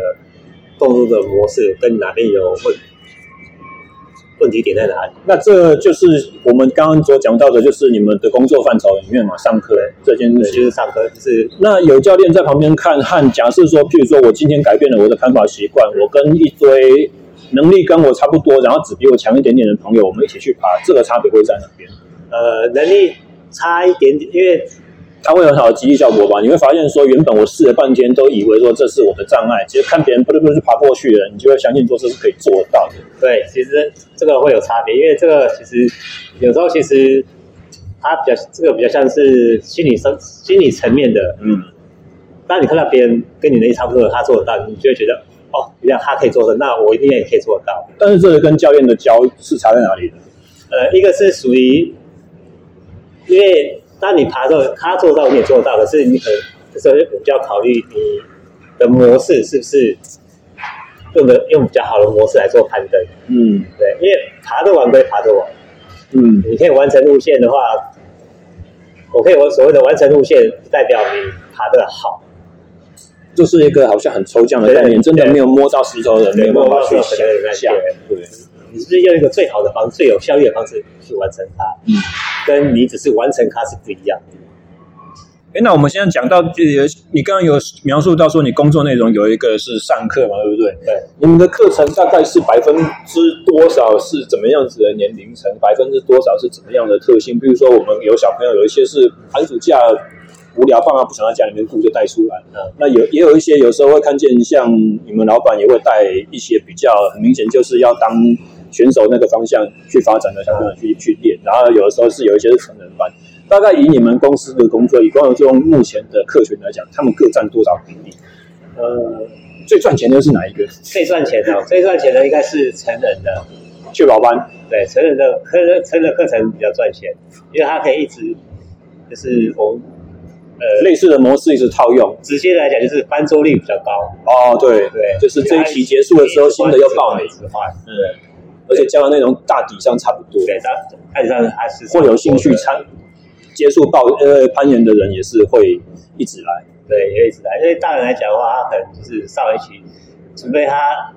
动作的模式跟哪边有问题。问题点在哪里？那这就是我们刚刚所讲到的，就是你们的工作范畴里面嘛，上课这件事就是上课，就是那有教练在旁边看，和假设说，譬如说我今天改变了我的攀爬习惯，我跟一堆能力跟我差不多，然后只比我强一点点的朋友，我们一起去爬，这个差别会在哪边？呃，能力差一点点，因为。它会有很好的激励效果吧？你会发现说，原本我试了半天，都以为说这是我的障碍，其实看别人不是不是爬过去了，你就会相信说这是可以做得到的。对，其实这个会有差别，因为这个其实有时候其实它比较这个比较像是心理生心理层面的。嗯，当你看到别人跟你能力差不多的，他做得到，你就会觉得哦，原来他可以做的，那我一定也可以做得到。但是这个跟教练的教是差在哪里呢？呃，一个是属于因为。当你爬的他做到，你也做到。可是你可能这时候我就要考虑你的模式是不是用的用比较好的模式来做攀登。嗯，对，因为爬得完归爬得完。嗯，你可以完成路线的话，我可以我所谓的完成路线，代表你爬得好。就是一个好像很抽象的概念，真的没有摸到石头的人没有办法去想象。对。你是不是用一个最好的方式、最有效率的方式去完成它？嗯，跟你只是完成它是不一样的。哎，那我们现在讲到，你刚刚有描述到说，你工作内容有一个是上课嘛，对不对？对。你们的课程大概是百分之多少是怎么样子的年龄层？百分之多少是怎么样的特性？比如说，我们有小朋友，有一些是寒暑假无聊，爸妈不想在家里面顾，就带出来。嗯。那有也有一些，有时候会看见像你们老板也会带一些比较很明显就是要当。选手那个方向去发展的小朋友去去练，然后有的时候是有一些是成人班。大概以你们公司的工作，以光荣这种目前的客群来讲，他们各占多少比例？呃，最赚钱的是哪一个？最赚钱的，最赚钱的应该是成人的确保班。对，成人的课成人的课程比较赚钱，因为他可以一直就是我们呃类似的模式一直套用。直接来讲就是翻桌率比较高。哦，对对，就是这一期结束的时候，新的又报名。嗯，而且教的内容大体上差不多。对，大大体上还是会有兴趣参。接触报呃攀岩的人也是会一直来，对，也一直来。因为大人来讲的话，他可能就是上一期，除非他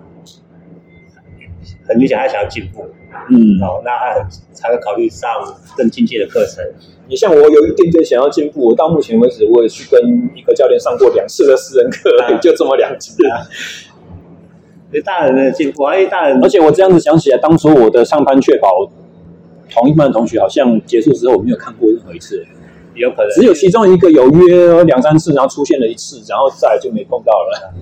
很明显他想要进步，嗯，好，那他才会考虑上更进阶的课程。你像我有一定点想要进步，我到目前为止我也去跟一个教练上过两次的私人课，啊、就这么两次。大人的进步，因为大人，而且我这样子想起来，当初我的上班确保。同一班的同学好像结束之后我没有看过任何一次，有可能。只有其中一个有约两三次，然后出现了一次，然后再来就没碰到了。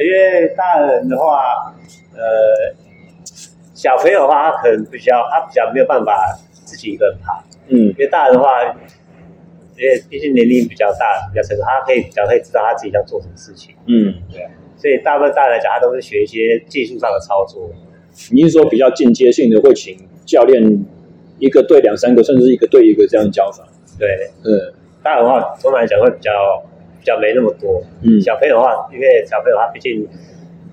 因为大人的话，呃，小朋友的话，他可能比较他比较没有办法自己一个人爬，嗯，因为大人的话，因为毕竟年龄比较大，比较成熟，他可以比较可以知道他自己要做什么事情，嗯，对，所以大部分大人来讲，他都是学一些技术上的操作。你是说比较进阶性的，会请教练？一个对两三个，甚至一个对一个这样教法。对，嗯，大人的话，通常来讲会比较比较没那么多。嗯，小朋友的话，因为小朋友他毕竟，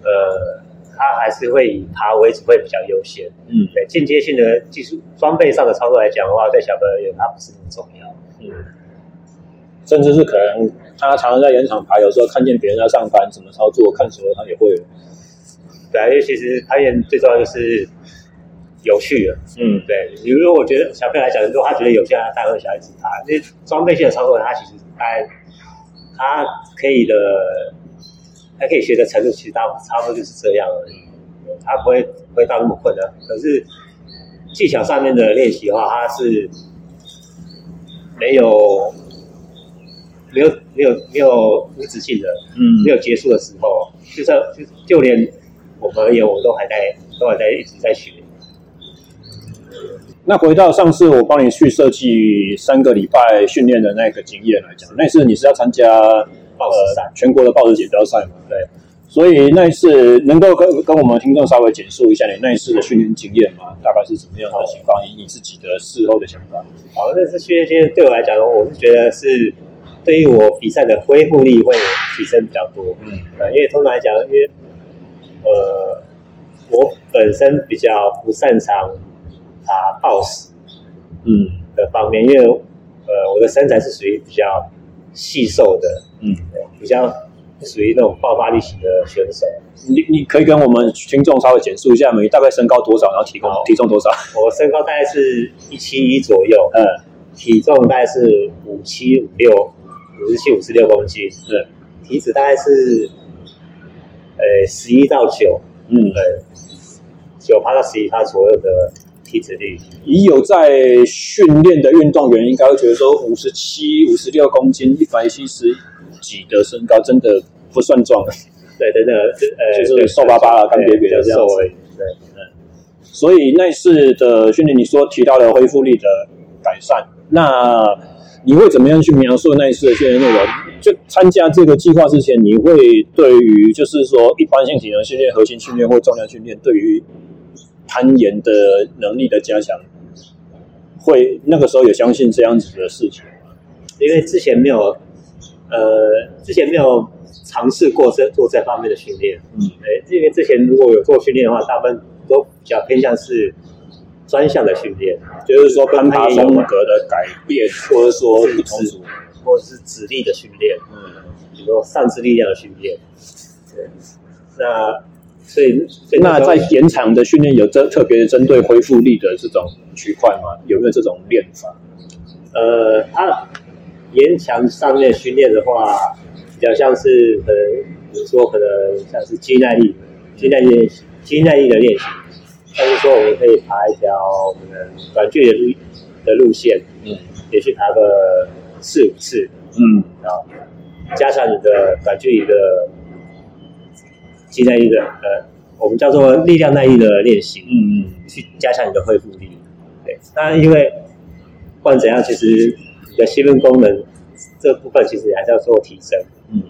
呃，他还是会以爬为主，会比较优先。嗯，对，进阶性的技术装备上的操作来讲的话，对小朋友而言，他不是那么重要。嗯，甚至是可能他常常在岩场爬，有时候看见别人在上班怎么操作，看熟了他也会。对啊，因为其实攀岩最重要就是。有趣的，嗯，对。比如说，我觉得小朋友来讲，如果他觉得有趣，他带会小孩子爬。那装备性的操作，他其实他他可以的，他可以学的程度，其实大差不多就是这样而已。他不会不会到那么困难。可是技巧上面的练习的话，他是没有没有没有无止境的，嗯，没有结束的时候。就算就就连我们而言，我们都还在都还在一直在学。那回到上次我帮你去设计三个礼拜训练的那个经验来讲，那次你是要参加抱石赛、呃、全国的报纸锦标赛嘛？对，所以那一次能够跟跟我们听众稍微简述一下你那一次的训练经验吗？大概是怎么样的情况？以你自己的事后的想法。好，那次训练经验对我来讲，我是觉得是对于我比赛的恢复力会提升比较多。嗯，因为通常来讲，因为呃，我本身比较不擅长。爬抱石，嗯的方面，因为呃我的身材是属于比较细瘦的，嗯，比较属于那种爆发力型的选手。你你可以跟我们听众稍微简述一下吗？你大概身高多少？然后体重体重多少？我身高大概是一七一左右，嗯，体重大概是五七五六，五十七五十六公斤，对，体脂大概是呃十一到九，嗯，对，九趴到十一趴左右的。体脂率，已有在训练的运动员应该会觉得说，五十七、五十六公斤、一百七十几的身高真的不算壮了。对，真的，呃，就是瘦巴巴的，干瘪瘪的这样子。对，嗯。所以那次的训练，你说提到了恢复力的改善，那你会怎么样去描述那一次的训练内容？就参加这个计划之前，你会对于就是说一般性体能训练、核心训练或重量训练，对于攀岩的能力的加强，会那个时候有相信这样子的事情吗？因为之前没有，呃，之前没有尝试过这做这方面的训练。嗯，因为之前如果有做训练的话，大部分都比较偏向是专项的训练，就是说攀爬风格的改变，或者说不同组，或者是指力的训练。嗯，比如说上肢力量的训练。对，那。所以，那在延长的训练有针特别针对恢复力的这种区块吗？有没有这种练法？呃，它延长上面训练的话，比较像是可能，比如说可能像是肌耐力、肌耐力肌耐力的练习。但是说我们可以爬一条可能短距离的路的路线，嗯，也去爬个四五次，嗯，然后加上你的短距离的。肌耐力的呃我们叫做力量耐力的练习，嗯嗯，去加强你的恢复力。对，那因为不管怎样，其实你的兴奋功能这部分其实还是要做提升，嗯，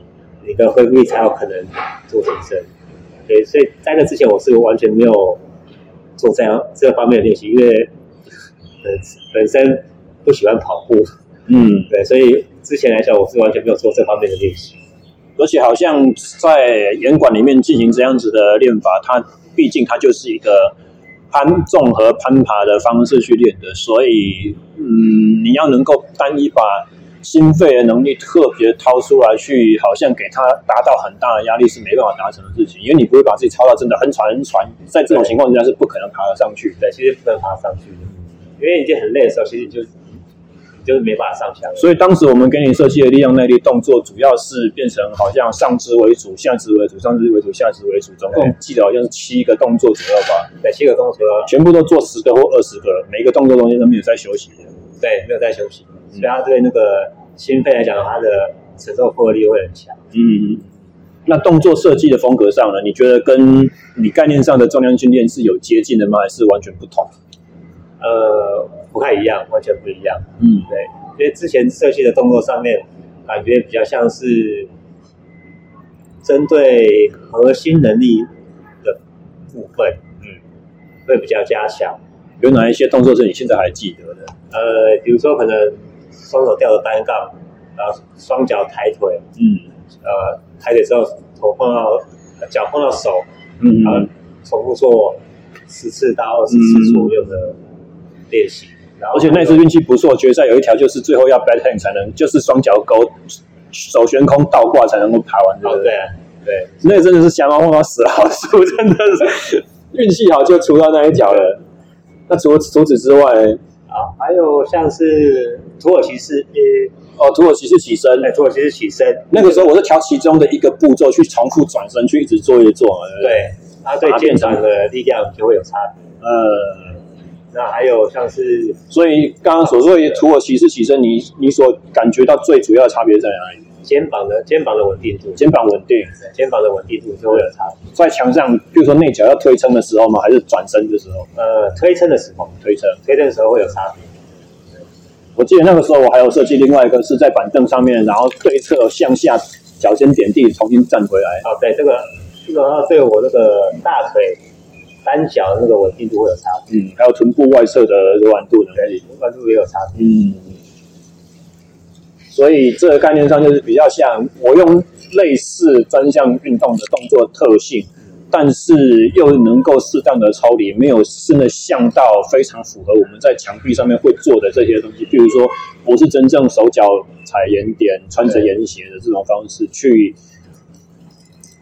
你的恢复力才有可能做提升。对，所以在那之前我是完全没有做这样这方面的练习，因为本本身不喜欢跑步，嗯，对，所以之前来讲我是完全没有做这方面的练习。而且好像在严管里面进行这样子的练法，它毕竟它就是一个攀综合攀爬的方式去练的，所以嗯，你要能够单一把心肺的能力特别掏出来去，好像给他达到很大的压力是没办法达成的事情，因为你不会把自己操到真的很喘很喘，在这种情况之下是不可能爬得上去。对，其实不能爬上去的，因为已经很累的时候，其实你就。就是没办法上墙，所以当时我们给你设计的力量耐力动作，主要是变成好像上肢为主，下肢为主，上肢为主，下肢为主，总共记得好像是七个动作左右吧？对，七个动作，全部都做十个或二十个，每一个动作中间都没有在休息的。对，没有在休息，所以他对那个心肺来讲，它的承受负荷力会很强。嗯，那动作设计的风格上呢？你觉得跟你概念上的重量训练是有接近的吗？还是完全不同？呃，不太一样，完全不一样。嗯，对，因为之前设计的动作上面，感觉比较像是针对核心能力的部分，嗯，会比较加强。有哪一些动作是你现在还记得的？呃，比如说可能双手吊着单杠，然后双脚抬腿，嗯，呃，抬腿之后头碰到脚碰到手，嗯，然后重复做十次到二十次左右的。嗯练习，而且那次运气不错，决赛有一条就是最后要 back hand 才能，就是双脚勾手悬空倒挂才能够爬完，对不对？对，对，那个真的是瞎猫碰到死老鼠，真的是运气好就出到那一条了。那除除此之外，啊，还有像是土耳其式，哦，土耳其式起身，哎，土耳其式起身，那个时候我是调其中的一个步骤去重复转身，去一直做一做，对，它对肩膀的力量就会有差别，呃。那还有像是，所以刚刚所说的土耳其式起身，你你所感觉到最主要的差别在哪里？肩膀的肩膀的稳定度，肩膀稳定，肩膀的稳定度就会有差别。在墙上，比如说内脚要推撑的时候吗？还是转身的时候？呃，推撑的时候，推撑，推撑的时候会有差别。我记得那个时候我还有设计另外一个是在板凳上面，然后对侧向下，脚尖点地，重新站回来。啊，对，这个这个对我那个大腿。单脚的那个稳定度会有差别，嗯，还有臀部外侧的柔软度的，对，柔软度也有差别，嗯，所以这个概念上就是比较像我用类似专项运动的动作特性，但是又能够适当的抽离，没有真的像到非常符合我们在墙壁上面会做的这些东西，比如说不是真正手脚踩盐点、穿着盐鞋的这种方式去。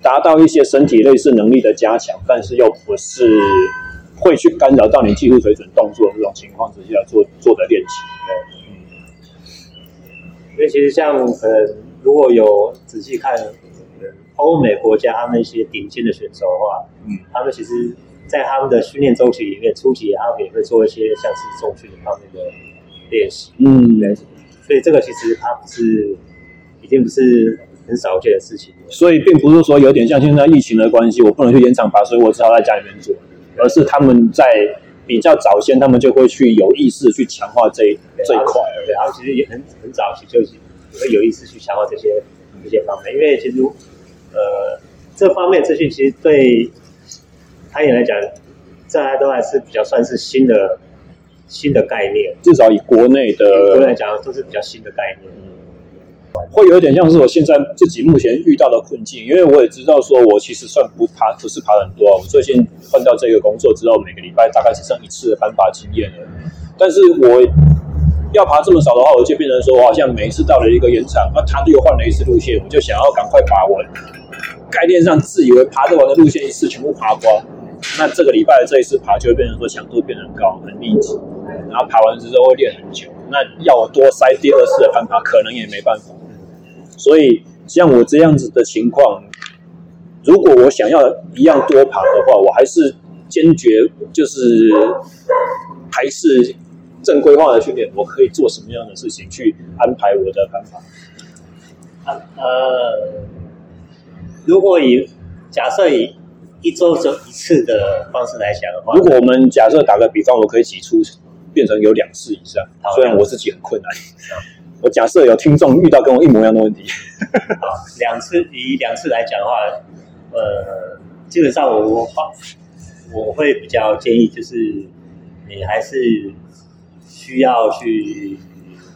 达到一些身体类似能力的加强，但是又不是会去干扰到你技术水准动作的这种情况之下做做的练习。对，嗯，因为其实像呃，如果有仔细看欧美国家他们一些顶尖的选手的话，嗯，他们其实，在他们的训练周期里面，初期他们也会做一些像是重训方面的练习。嗯，对，所以这个其实它不是，已经不是。很少见的事情，所以并不是说有点像现在疫情的关系，我不能去延长吧，所以我只好在家里面做。而是他们在比较早先，他们就会去有意识去强化这一这一块。对，他们其实也很很早期就会有意识去强化这些这些方面，因为其实呃这方面资讯其实对攀岩来讲，这还都还是比较算是新的新的概念，至少以国内的国内来讲都是比较新的概念。会有点像是我现在自己目前遇到的困境，因为我也知道说，我其实算不爬，不是爬很多。我最近换到这个工作之后，每个礼拜大概只剩一次的攀爬经验了。但是我要爬这么少的话，我就变成说我好像每一次到了一个岩场，那他又换了一次路线，我就想要赶快爬完。概念上自以为爬得完的路线一次全部爬光，那这个礼拜的这一次爬就会变成说强度变得很高，很密集，然后爬完之后会练很久。那要我多塞第二次的攀爬，可能也没办法。所以，像我这样子的情况，如果我想要一样多爬的话，我还是坚决就是还是正规化的训练。我可以做什么样的事情去安排我的攀爬？呃，如果以假设以一周走一次的方式来讲的话，如果我们假设打个比方，我可以挤出变成有两次以上，虽然我自己很困难。我假设有听众遇到跟我一模一样的问题，好，两次以两次来讲的话，呃，基本上我我我会比较建议，就是你还是需要去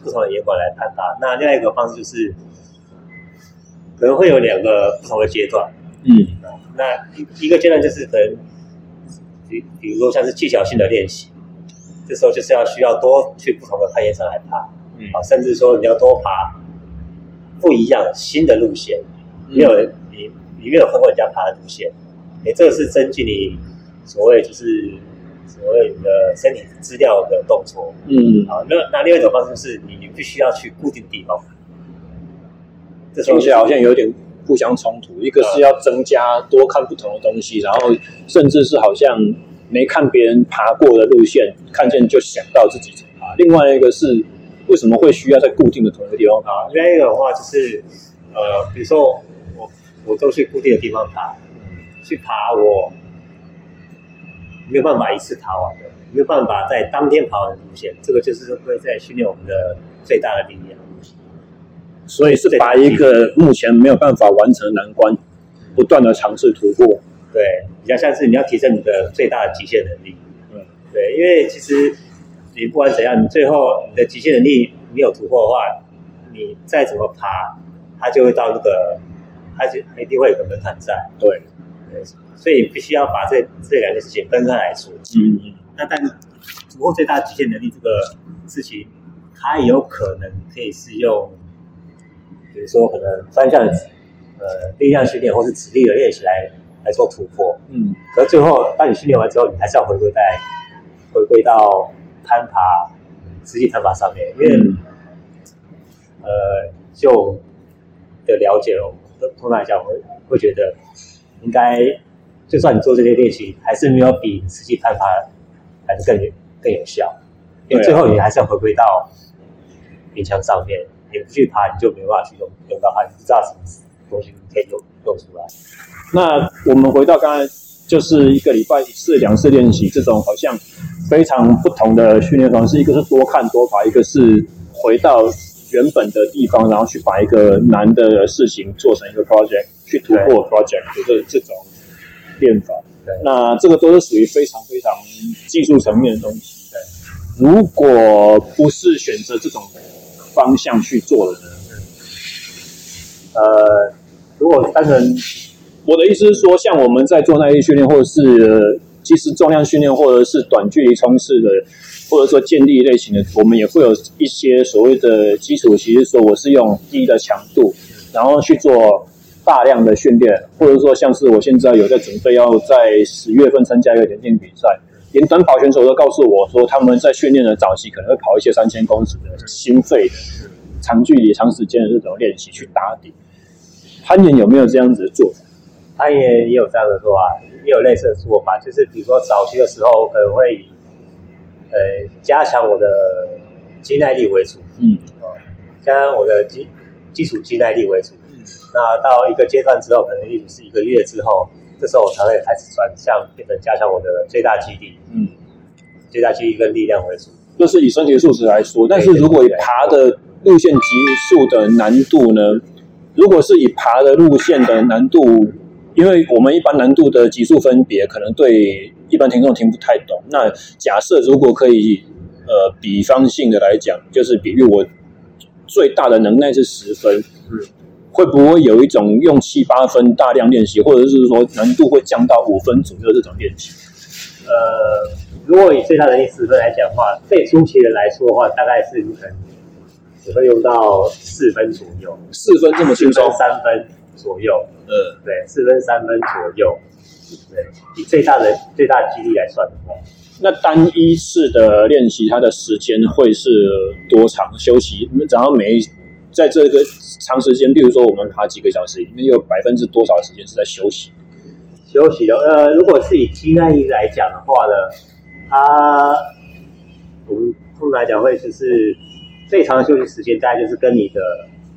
不同的严管来判断。那另外一个方式就是，可能会有两个不同的阶段。嗯，那一一个阶段就是可能，比比如说像是技巧性的练习，这时候就是要需要多去不同的攀岩场来爬。嗯，啊，甚至说你要多爬不一样新的路线，没有你你没有看过人家爬的路线，哎，这个是增进你所谓就是所谓你的身体资料的动作。嗯，好，那那另外一种方式是你你必须要去固定地方。这听起来好像有点互相冲突，一个是要增加多看不同的东西，然后甚至是好像没看别人爬过的路线，看见就想到自己怎么爬。另外一个是。为什么会需要在固定的同一个地方爬？另外一个的话就是，呃，比如说我我都去固定的地方爬，去爬我没有办法一次爬完的，没有办法在当天爬完的路线，这个就是会在训练我们的最大的力量。所以是把一个目前没有办法完成的难关，不断的尝试突破。对，比较像是你要提升你的最大的极限能力。嗯，对，因为其实。你不管怎样，你最后你的极限能力没有突破的话，你再怎么爬，它就会到那个，它就一定会有个门槛在。对，对，所以必须要把这这两件事情分开来说。嗯嗯。那但突破最大极限能力这个事情，它有可能可以是用，比如说可能专项的呃力量训练或是指力的练习来来做突破。嗯。可是最后，当你训练完之后，你还是要回归在回归到。攀爬，实际攀爬上面，因为、嗯、呃，就的了解了，通常来讲，我会会觉得，应该就算你做这些练习，还是没有比实际攀爬还是更有更有效，因为最后你还是要回归到冰墙上面，你不去爬，你就没办法去用用到它，你不知道什么东西可以用用出来。那我们回到刚才，就是一个礼拜一次、两次练习，这种好像。非常不同的训练方式，一个是多看多爬，一个是回到原本的地方，然后去把一个难的事情做成一个 project，去突破 project，就是这种练法。对，那这个都是属于非常非常技术层面的东西。对，如果不是选择这种方向去做的呢？呃，如果单纯，我的意思是说，像我们在做耐力训练，或者是。其实重量训练或者是短距离冲刺的，或者说健力类型的，我们也会有一些所谓的基础。其实说我是用低的强度，然后去做大量的训练，或者说像是我现在有在准备要在十月份参加一个田径比赛，连短跑选手都告诉我说，他们在训练的早期可能会跑一些三千公尺的心肺的长距离、长时间的这种练习去打底。攀岩有没有这样子做？攀岩也有这样的做法。也有类似的做法，就是比如说早期的时候，可能会以呃加强我的肌耐力为主，嗯，加强我的基基础肌耐力为主。嗯，那到一个阶段之后，可能也就是一个月之后，这时候我才会开始转向变成加强我的最大肌力，嗯，最大肌力跟力量为主。就是以身体素质来说，但是如果以爬的路线级数的难度呢？如果是以爬的路线的难度。因为我们一般难度的级数分别，可能对一般听众听不太懂。那假设如果可以，呃，比方性的来讲，就是比喻我最大的能耐是十分，嗯，会不会有一种用七八分大量练习，或者是说难度会降到五分左右这种练习？呃，如果以最大能力十分来讲的话，最初期的来说的话，大概是可能只会用到四分左右，四分这么轻松，三分。左右，嗯，对，四分三分左右，对，以最大的最大的肌力来算的话，那单一次的练习，它的时间会是多长？休息，然后每在这个长时间，比如说我们爬几个小时，里面有百分之多少时间是在休息？休息的，呃，如果是以肌耐力来讲的话呢，它我们通常来讲会就是最长的休息时间，大概就是跟你的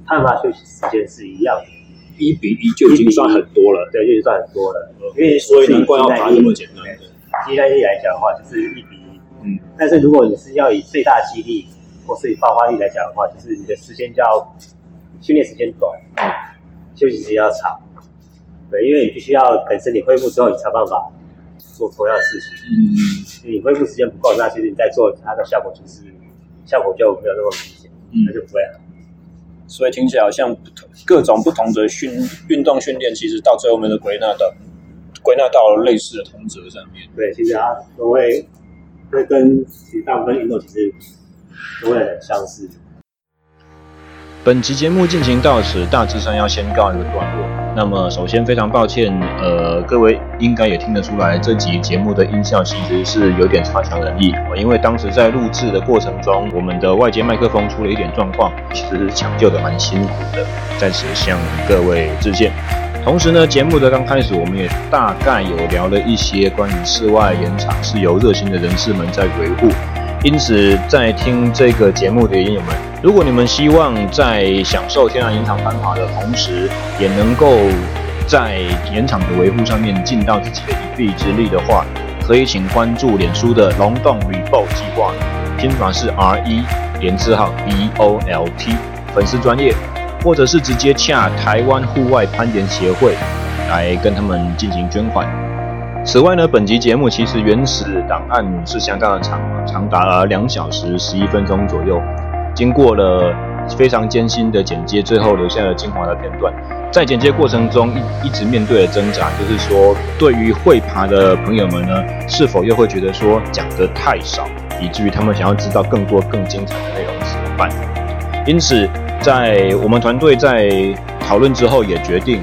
攀爬休息时间是一样的。一比一就已经算很多了，对，就已经算很多了。因为所以难怪要爬那么简单的。肌耐力来讲的话，就是一比一。嗯，但是如果你是要以最大肌力或是以爆发力来讲的话，就是你的时间就要训练时间短，休息时间要长。对，因为你必须要等身体恢复之后，你才办法做同样的事情。嗯，你恢复时间不够，那其实你在做它的效果就是效果就没有那么明显，嗯，那就不会好。所以听起来好像不同各种不同的训运动训练，其实到最后面都归纳到归纳到了类似的同则上面。对，其实它都会会跟其实大部分运动其实都会很相似。本期节目进行到此，大致上要先告一个段落。那么，首先非常抱歉，呃，各位应该也听得出来，这集节目的音效其实是有点差强人意。因为当时在录制的过程中，我们的外接麦克风出了一点状况，其实抢救的蛮辛苦的，在此向各位致歉。同时呢，节目的刚开始，我们也大概有聊了一些关于室外延长是由热心的人士们在维护。因此，在听这个节目的朋友们，如果你们希望在享受天然延长攀爬的同时，也能够在延长的维护上面尽到自己的一臂之力的话，可以请关注脸书的龙洞铝爆计划，拼法是 R E 连字号 B O L T 粉丝专业，或者是直接洽台湾户外攀岩协会来跟他们进行捐款。此外呢，本集节目其实原始档案是相当的长，长达两小时十一分钟左右。经过了非常艰辛的剪接，最后留下了精华的片段。在剪接过程中一一直面对的挣扎，就是说，对于会爬的朋友们呢，是否又会觉得说讲得太少，以至于他们想要知道更多更精彩的内容怎么办？因此，在我们团队在讨论之后，也决定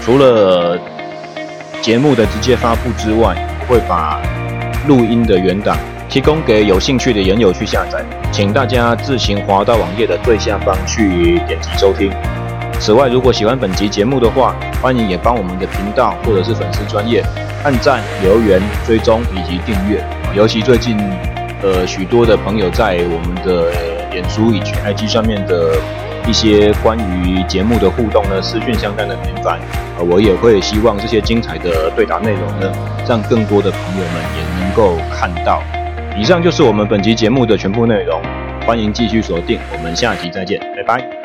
除了节目的直接发布之外，会把录音的原档提供给有兴趣的研友去下载，请大家自行滑到网页的最下方去点击收听。此外，如果喜欢本集节目的话，欢迎也帮我们的频道或者是粉丝专业按赞、留言、追踪以及订阅。尤其最近，呃，许多的朋友在我们的脸书以及 IG 上面的。一些关于节目的互动呢，私讯相关的频繁，呃，我也会希望这些精彩的对答内容呢，让更多的朋友们也能够看到。以上就是我们本集节目的全部内容，欢迎继续锁定，我们下集再见，拜拜。